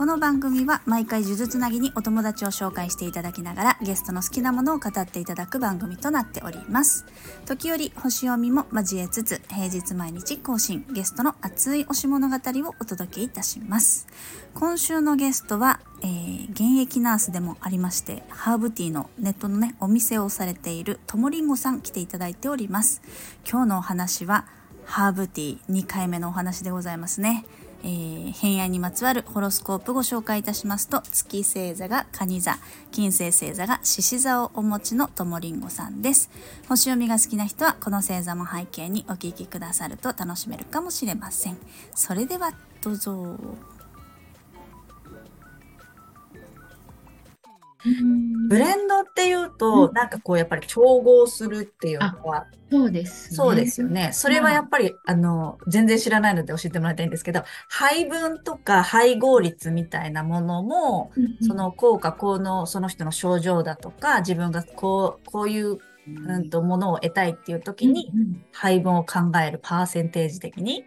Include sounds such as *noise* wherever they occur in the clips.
この番組は毎回呪術つなぎにお友達を紹介していただきながらゲストの好きなものを語っていただく番組となっております。時折星読みも交えつつ平日毎日更新ゲストの熱い推し物語をお届けいたします。今週のゲストは、えー、現役ナースでもありましてハーブティーのネットのねお店をされているともりんごさん来ていただいております。今日のお話はハーブティー2回目のお話でございますね。えー、偏愛にまつわるホロスコープご紹介いたしますと月星座が蟹座金星星座が獅子座をお持ちのともりんごさんです。星読みが好きな人はこの星座も背景にお聞きくださると楽しめるかもしれません。それではどうぞ。ブレンドっていうと、うん、なんかこうやっぱり調合するっていうのは、そうです、ね、そうですよね。それはやっぱり、あの、全然知らないので教えてもらいたいんですけど、配分とか配合率みたいなものも、うん、その効果、効能、その人の症状だとか、自分がこう、こういううんと、ものを得たいっていう時に、配分を考えるパーセンテージ的に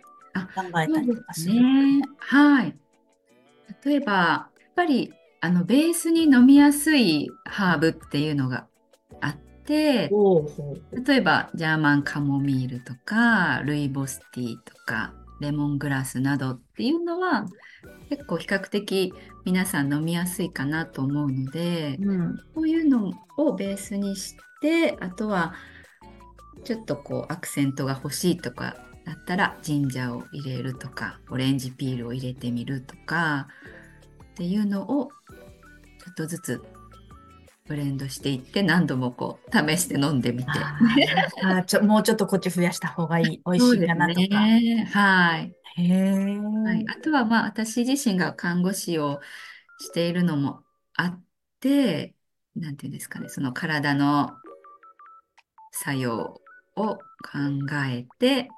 考えたりとかする。ね、はい。例えば、やっぱりあのベースに飲みやすいハーブっていうのがあって例えばジャーマンカモミールとかルイボスティーとかレモングラスなどっていうのは結構比較的皆さん飲みやすいかなと思うので、うん、こういうのをベースにしてあとはちょっとこうアクセントが欲しいとかだったらジンジャーを入れるとかオレンジピールを入れてみるとかっていうのをちょっとずつブレンドしていって何度もこう試して飲んでみて。あちょもうちょっとこっち増やした方がいい。*laughs* 美味しいかなとか。ね、はい。へはい。あとはまあ私自身が看護師をしているのもあって、なんていうんですかね、その体の作用を考えて、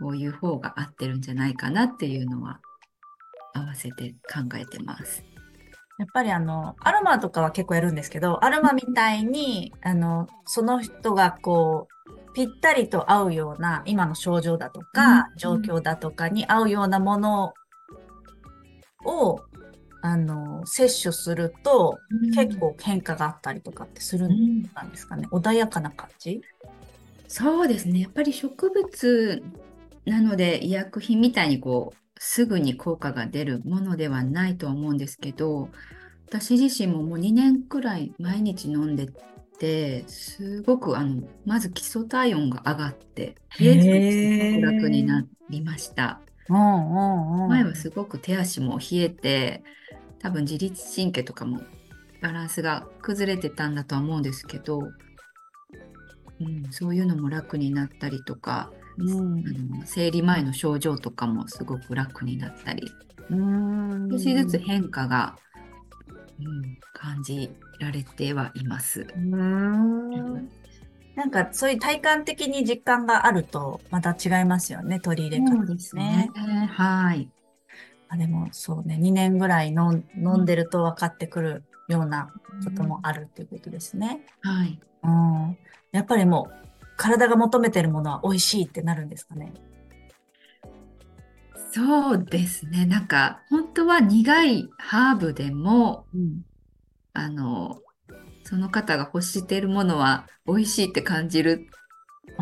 こういう方が合ってるんじゃないかなっていうのは合わせて考えてます。やっぱりあの、アロマとかは結構やるんですけど、アロマみたいに、あの、その人がこう、ぴったりと合うような、今の症状だとか、うん、状況だとかに合うようなものを、あの、摂取すると、結構変化があったりとかってするんですかね？うん、穏やかな感じ？そうですね。やっぱり植物なので医薬品みたいにこう、すぐに効果が出るものではないとは思うんですけど私自身ももう2年くらい毎日飲んでてすごくあのまず基礎体温が上がって冷えて楽になりました。前はすごく手足も冷えて多分自律神経とかもバランスが崩れてたんだとは思うんですけど、うん、そういうのも楽になったりとかうん、あの生理前の症状とかもすごく楽になったり少しずつ変化が、うん、感じられてはいます。うんなんかそういう体感的に実感があるとまた違いますよね、取り入れ方ですね。すねはい。あでもそうね、2年ぐらい飲んでると分かってくるようなこともあるっていうことですね。はい。うん。やっぱりもう体が求めてるものは美味しいってなるんですかね？そうですね。なんか本当は苦いハーブでも、うん、あのその方が欲しているものは美味しいって感じる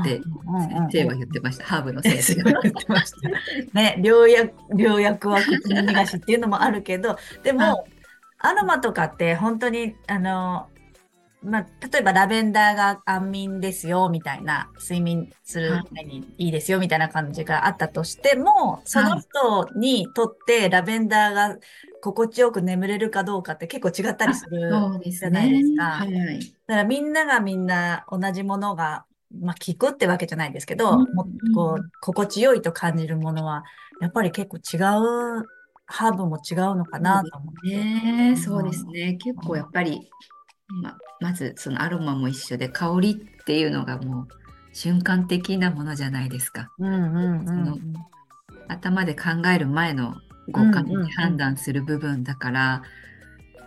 って先生は言ってました。ハーブの先生が。言ってました。*laughs* ね、良薬、良薬は口に逃がしっていうのもあるけど、でも、アロマとかって本当に、あの、まあ、例えばラベンダーが安眠ですよ、みたいな、睡眠するためにいいですよ、みたいな感じがあったとしても、その人にとってラベンダーが心地よく眠れるかどうかって結構違ったりするじゃないですか。はい、だからみんながみんな同じものが、まあ、聞くってわけじゃないですけど、うん、もこう心地よいと感じるものは、やっぱり結構違う、ハーブも違うのかなと思って。ね、そうですね。結構やっぱり、ままずそのアロマも一緒で香りっていうのがもう瞬間的なものじゃないですか。うんうんうん、その頭で考える前の五感で判断する部分だから、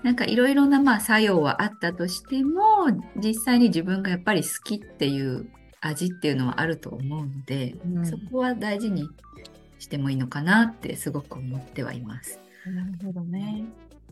なんかいろいろなまあ作用はあったとしても実際に自分がやっぱり好きっていう味っていうのはあると思うので、うんそこは大事にしてもいいのかなってすごく思ってはいます。なるほどね。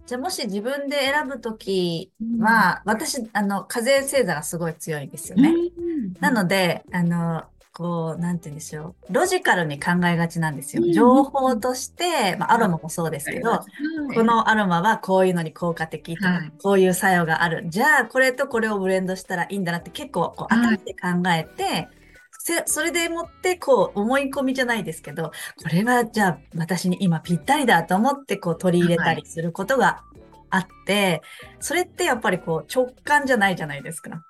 じゃあもし自分で選ぶときは、私、あの、風星座がすごい強いんですよね。うんなので、あの、こう、なんて言うんでしょう。ロジカルに考えがちなんですよう。ん情報として、まあ、アロマもそうですけど、はいこのアロマはこういうのに効果的とか、はいこういう作用がある。じゃあ、これとこれをブレンドしたらいいんだなって結構こうはい頭で考えて、せそれでもってこう思い込みじゃないですけど、これはじゃあ私に今ぴったりだと思ってこう取り入れたりすることがあって、それってやっぱりこう直感じゃないじゃないですか。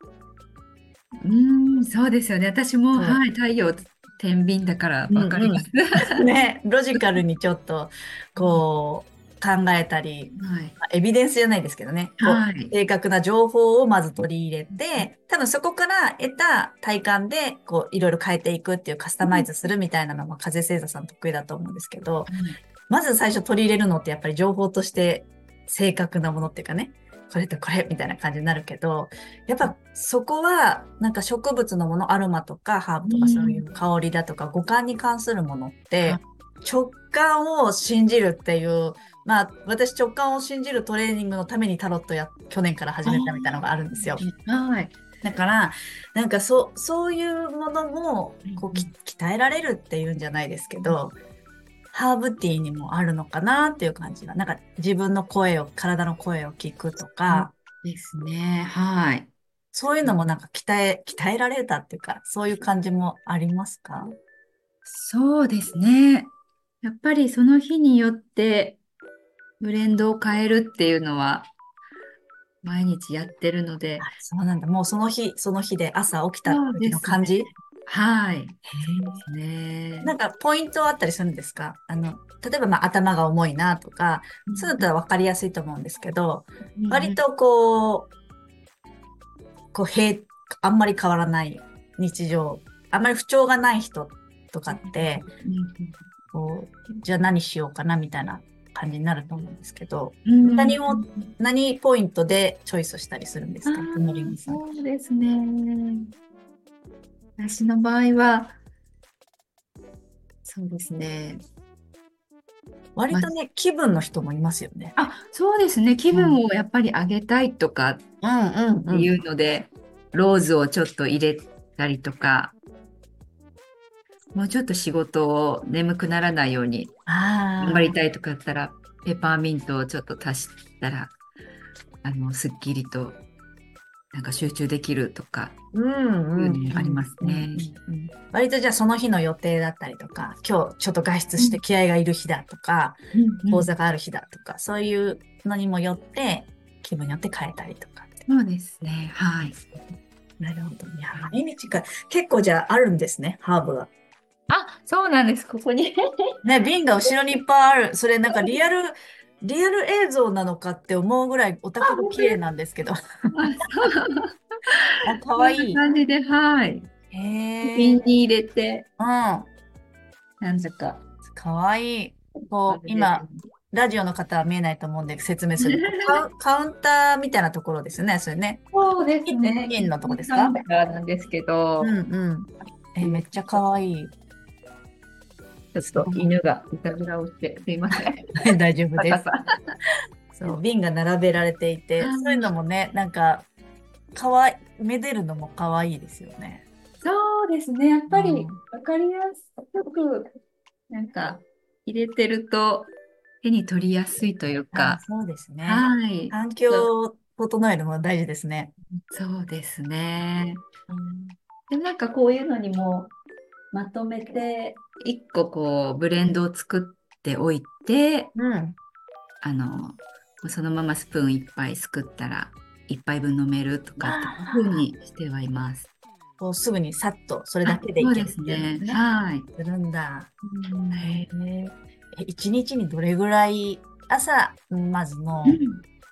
うん、そうですよね。私も、そうはい、太陽天秤だからわかります。ね、ロジカルにちょっとこう考えたり、はい。まあエビデンスじゃないですけどね、はい。正確な情報をまず取り入れて、多分そこから得た体感で、こう、いろいろ変えていくっていうカスタマイズするみたいなのは、風星座さん得意だと思うんですけど、まず最初取り入れるのってやっぱり情報として正確なものっていうかね、これとこれみたいな感じになるけど、やっぱそこはなんか植物のもの、アロマとかハーブとかうん。そういう香りだとか五感に関するものってはい。直感を信じるっていう、まあ私直感を信じるトレーニングのためにタロットや去年から始めたみたいなのがあるんですよ。はい。だから、なんかそう、そういうものもこうき鍛えられるっていうんじゃないですけど、ハーブティーにもあるのかなっていう感じが、なんか自分の声を、体の声を聞くとか、ですね。はい。そういうのもなんか鍛え、鍛えられたっていうか、そういう感じもありますか？そうですね。やっぱりその日によってブレンドを変えるっていうのは毎日やってるので、あそうなんだ。もうその日、その日で朝起きた時の感じ、はい。ね。なんかポイントはあったりするんですか？あの、例えばまあ頭が重いなとか、そういうのだったら分かりやすいと思うんですけど、割とこう、こう、平、あんまり変わらない日常、あんまり不調がない人とかって、こう、じゃあ何しようかなみたいな感じになると思うんですけど、うん何を何ポイントでチョイスしたりするんですか？あのりんさん。そうですね。私の場合は、そうですね。割とね、気分の人もいますよね。あ、そうですね。気分をやっぱり上げたいとかうんうんっていうので、ローズをちょっと入れたりとか、もうちょっと仕事を眠くならないようにあ頑張りたいとかだったら、ペーパーミントをちょっと足したら、あの、すっきりと、なんか集中できるとか、うんうんいうのもありますねうんうんうん割とじゃあその日の予定だったりとか、今日ちょっと外出して気合がいる日だとか、講座がある日だとか、そういうのにもよって、気分によって変えたりとか。そうですね。はい。なるほど。いや、毎日か、結構じゃああるんですね、ハーブが。あ、そうなんです。ここに。ね、瓶が後ろにいっぱいある。それなんかリアル、リアル映像なのかって思うぐらいお宅も綺麗なんですけど。あ、かわいい。感じで、はい。瓶に入れて、うん。なんだか。かわいい。こう、今、ラジオの方は見えないと思うんで説明すると。*laughs* カウカウンターみたいなところですよね、それね。そうですね。銀のとこですか？カウンターなんですけど、うんうん。え、めっちゃかわいい。ちょっと犬がいたずらをして、すいません。*laughs* 大丈夫です。そう、瓶が並べられていて、そういうのもね、なんか、かわい、めでるのもかわいいですよね。そうですね。やっぱりうんわかりやすく、なんか入れてると手に取りやすいというあか、そうですね。はい。環境を整えるのも大事ですね。そうですね。で、なんかこういうのにもまとめて、一個こうブレンドを作っておいて、うん。あの、そのままスプーン一杯すくったら、一杯分飲めるとかっていうふうにしてはいます。こうすぐにさっとそれだけでいけるですね。っていうのはい。するんだ。一日にどれぐらい、朝、まずの、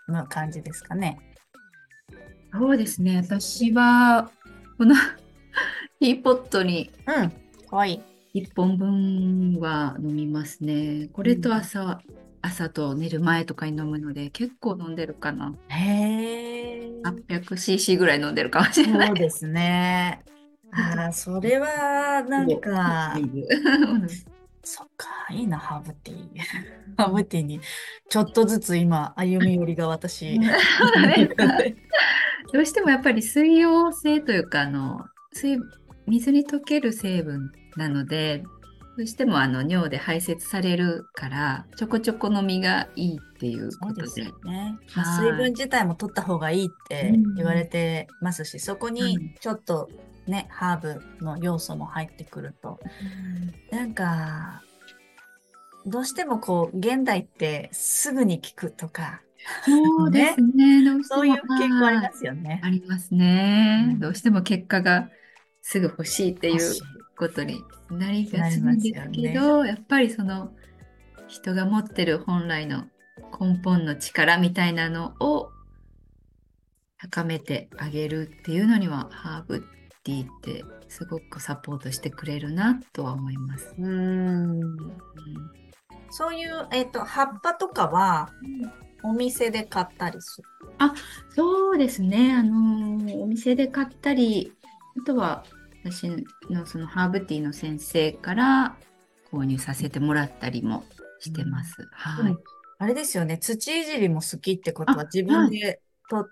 の感じですかね？そうですね。私は、この *laughs* ティーポットにうん。かわいい。1本分は飲みますね。これと朝、朝と寝る前とかに飲むので結構飲んでるかな。へえ。800cc ぐらい飲んでるかもしれない。そうですね。ああ、それは、なんか、*laughs* そっか、いいな、ハーブティー。*laughs* ハーブティーに、ちょっとずつ今、歩み寄りが私。*laughs* どうしてもやっぱり水溶性というかあの水水に溶ける成分なのでどうしてもあの尿で排泄されるからちょこちょこ飲みがいいっていうことで。すよね。水分自体も取った方がいいって言われてますし、そこうにんちょっとね、ハーブの要素も入ってくると、なんか、どうしてもこう、現代ってすぐに効くとか、そうですね。どうしてもそういう傾向ありはいますよね。ありますねうん。どうしても結果がすぐ欲しいっていうことになりがちなんですけど、やっぱりその人が持ってる本来の根本の力みたいなのを高めてあげるっていうのにはハーブティーってすごくサポートしてくれるなとは思います。うーん。そういう、えっと、葉っぱとかは、お店で買ったりする？そうですね。あのーお店で買ったり、あとは私のそのハーブティーの先生から購入させてもらったりもしてます。はい。うんあれですよね、土いじりも好きってことはあ自分でと、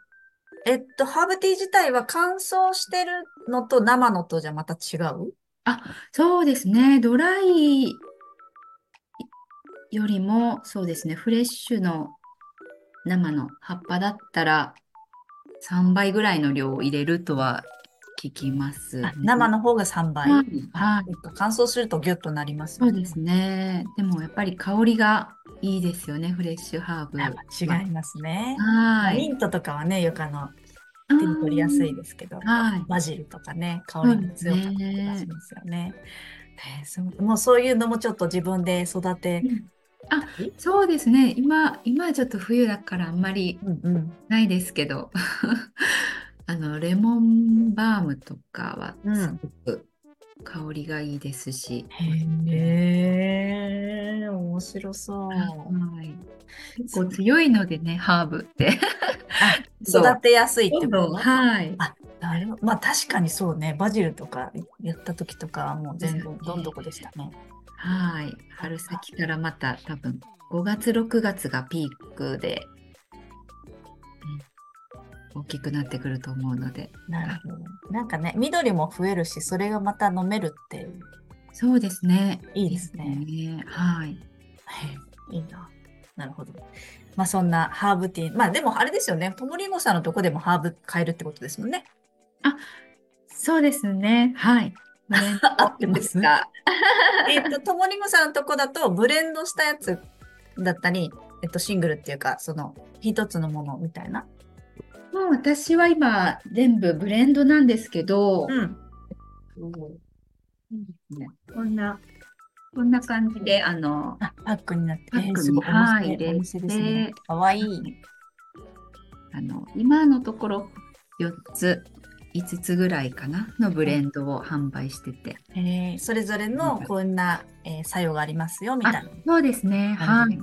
えっと、ハーブティー自体は乾燥してるのと生のとじゃまた違う？そうですね。ドライよりも、そうですね。フレッシュの生の葉っぱだったら3倍ぐらいの量を入れるとは聞きます生の方が3倍。はいあはい乾燥するとギュッとなりますそうですね。でもやっぱり香りがいいですよね。フレッシュハーブ。違いますね。はい。ミントとかはね、よくあの、手に取りやすいですけど、はいバジルとかね、香りが強かったりとかしますよね。えーそうもうそういうのもちょっと自分で育てうんあ、そうですね。今、今はちょっと冬だからあんまりうんうんないですけど、あの、レモンバームとかはうんすごく香りがいいですし、へえ、面白そう。はい。結構強いのでね、ハーブって。*laughs* 育てやすいってこと？はい。なるまあ確かにそうね、バジルとかやった時とかはもう全部どんどこでしたね。はい。春先からまた多分5月、6月がピークで、うん大きくなってくると思うので。なるほど。なんかね、緑も増えるし、それがまた飲めるってそうですね。いいですね。ねはい。は *laughs* いいいな。なるほど。まあそんなハーブティー。まあでもあれですよね。ともりんごさんのとこでもハーブ買えるってことですもんね。そうですね。はい。ブレンド合ってますが *laughs* えっと、ともりんごさんのとこだとブレンドしたやつだったり、えっと、シングルっていうか、その一つのものみたいな。もう私は今全部ブレンドなんですけど、うん。ねこんな、こんな感じで、あの、あ、パックになって、パックにはい入れて。かわいい。あの、今のところ4つ、5つぐらいかなのブレンドを販売してて。えーそれぞれのこんな、えー作用がありますよみたいなそうですね。はい。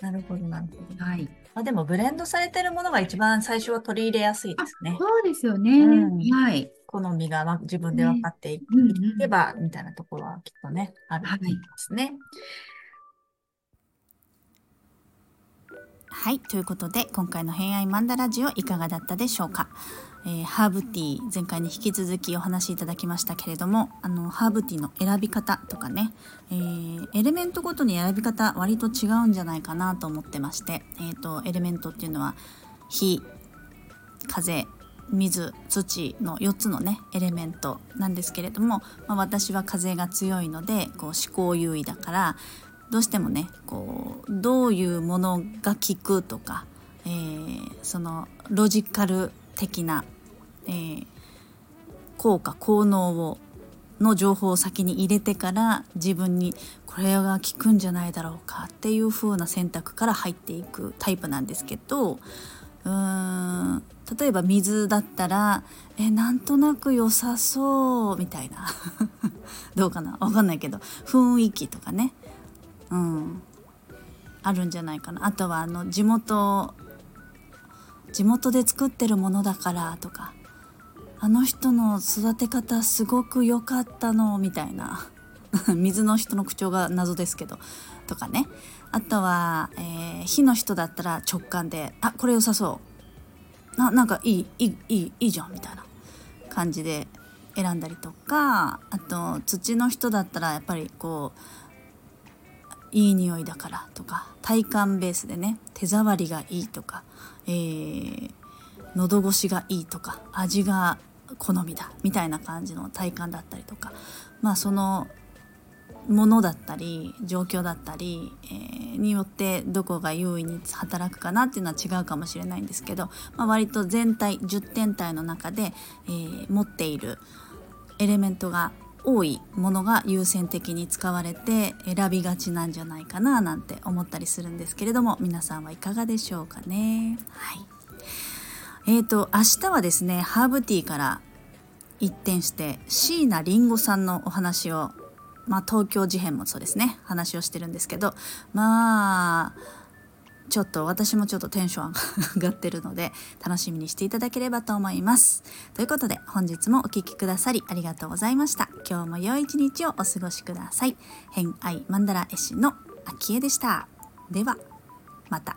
なるほど、なるほど。はい。まあ、でもブレンドされてるものが一番最初は取り入れやすいですね。そうですよね。うんはい。好みがわ自分で分かっていうんうんけば、みたいなところはきっとね、あると思いますね。はいはいということで今回の「偏愛マンダラジオ」いかがだったでしょうか、えーハーブティー前回に引き続きお話しいただきましたけれどもあのハーブティーの選び方とかね、えーエレメントごとに選び方割と違うんじゃないかなと思ってまして、えー、とエレメントっていうのは火風水土の4つのねエレメントなんですけれども、まあ、私は風が強いのでこう思考優位だからどうしてもねこうどういうものが効くとか、えーそのロジカル的な、えー効果効能をの情報を先に入れてから自分にこれが効くんじゃないだろうかっていう風な選択から入っていくタイプなんですけどうーん例えば水だったらえなんとなく良さそうみたいな。*laughs* どうかな？わかんないけど雰囲気とかね。うん。あるんじゃないかな。あとはあの地元地元で作ってるものだからとかあの人の育て方すごく良かったのみたいな *laughs* 水の人の口調が謎ですけどとかね。あとは、えー、火の人だったら直感であこれ良さそう。ななんかいいいいいいいいじゃんみたいな。感じで選んだりとかあと土の人だったらやっぱりこういい匂いだからとか体感ベースでね手触りがいいとか、えー、喉越しがいいとか味が好みだみたいな感じの体感だったりとかまあそのものだったり状況だったり、えー、によってどこが優位に働くかなっていうのは違うかもしれないんですけど、まあ、割と全体10点体の中で、えー、持っているエレメントが多いものが優先的に使われて選びがちなんじゃないかななんて思ったりするんですけれども皆さんはいかがでしょうかね。はいえーと、明日はですねハーブティーから一転して椎名林檎さんのお話をまあ東京事変もそうですね話をしてるんですけどまあちょっと私もちょっとテンション上がってるので楽しみにしていただければと思います。ということで本日もお聴きくださりありがとうございました。今日も良い一日をお過ごしください。偏愛マンダラ絵師の秋江でした。ではまた。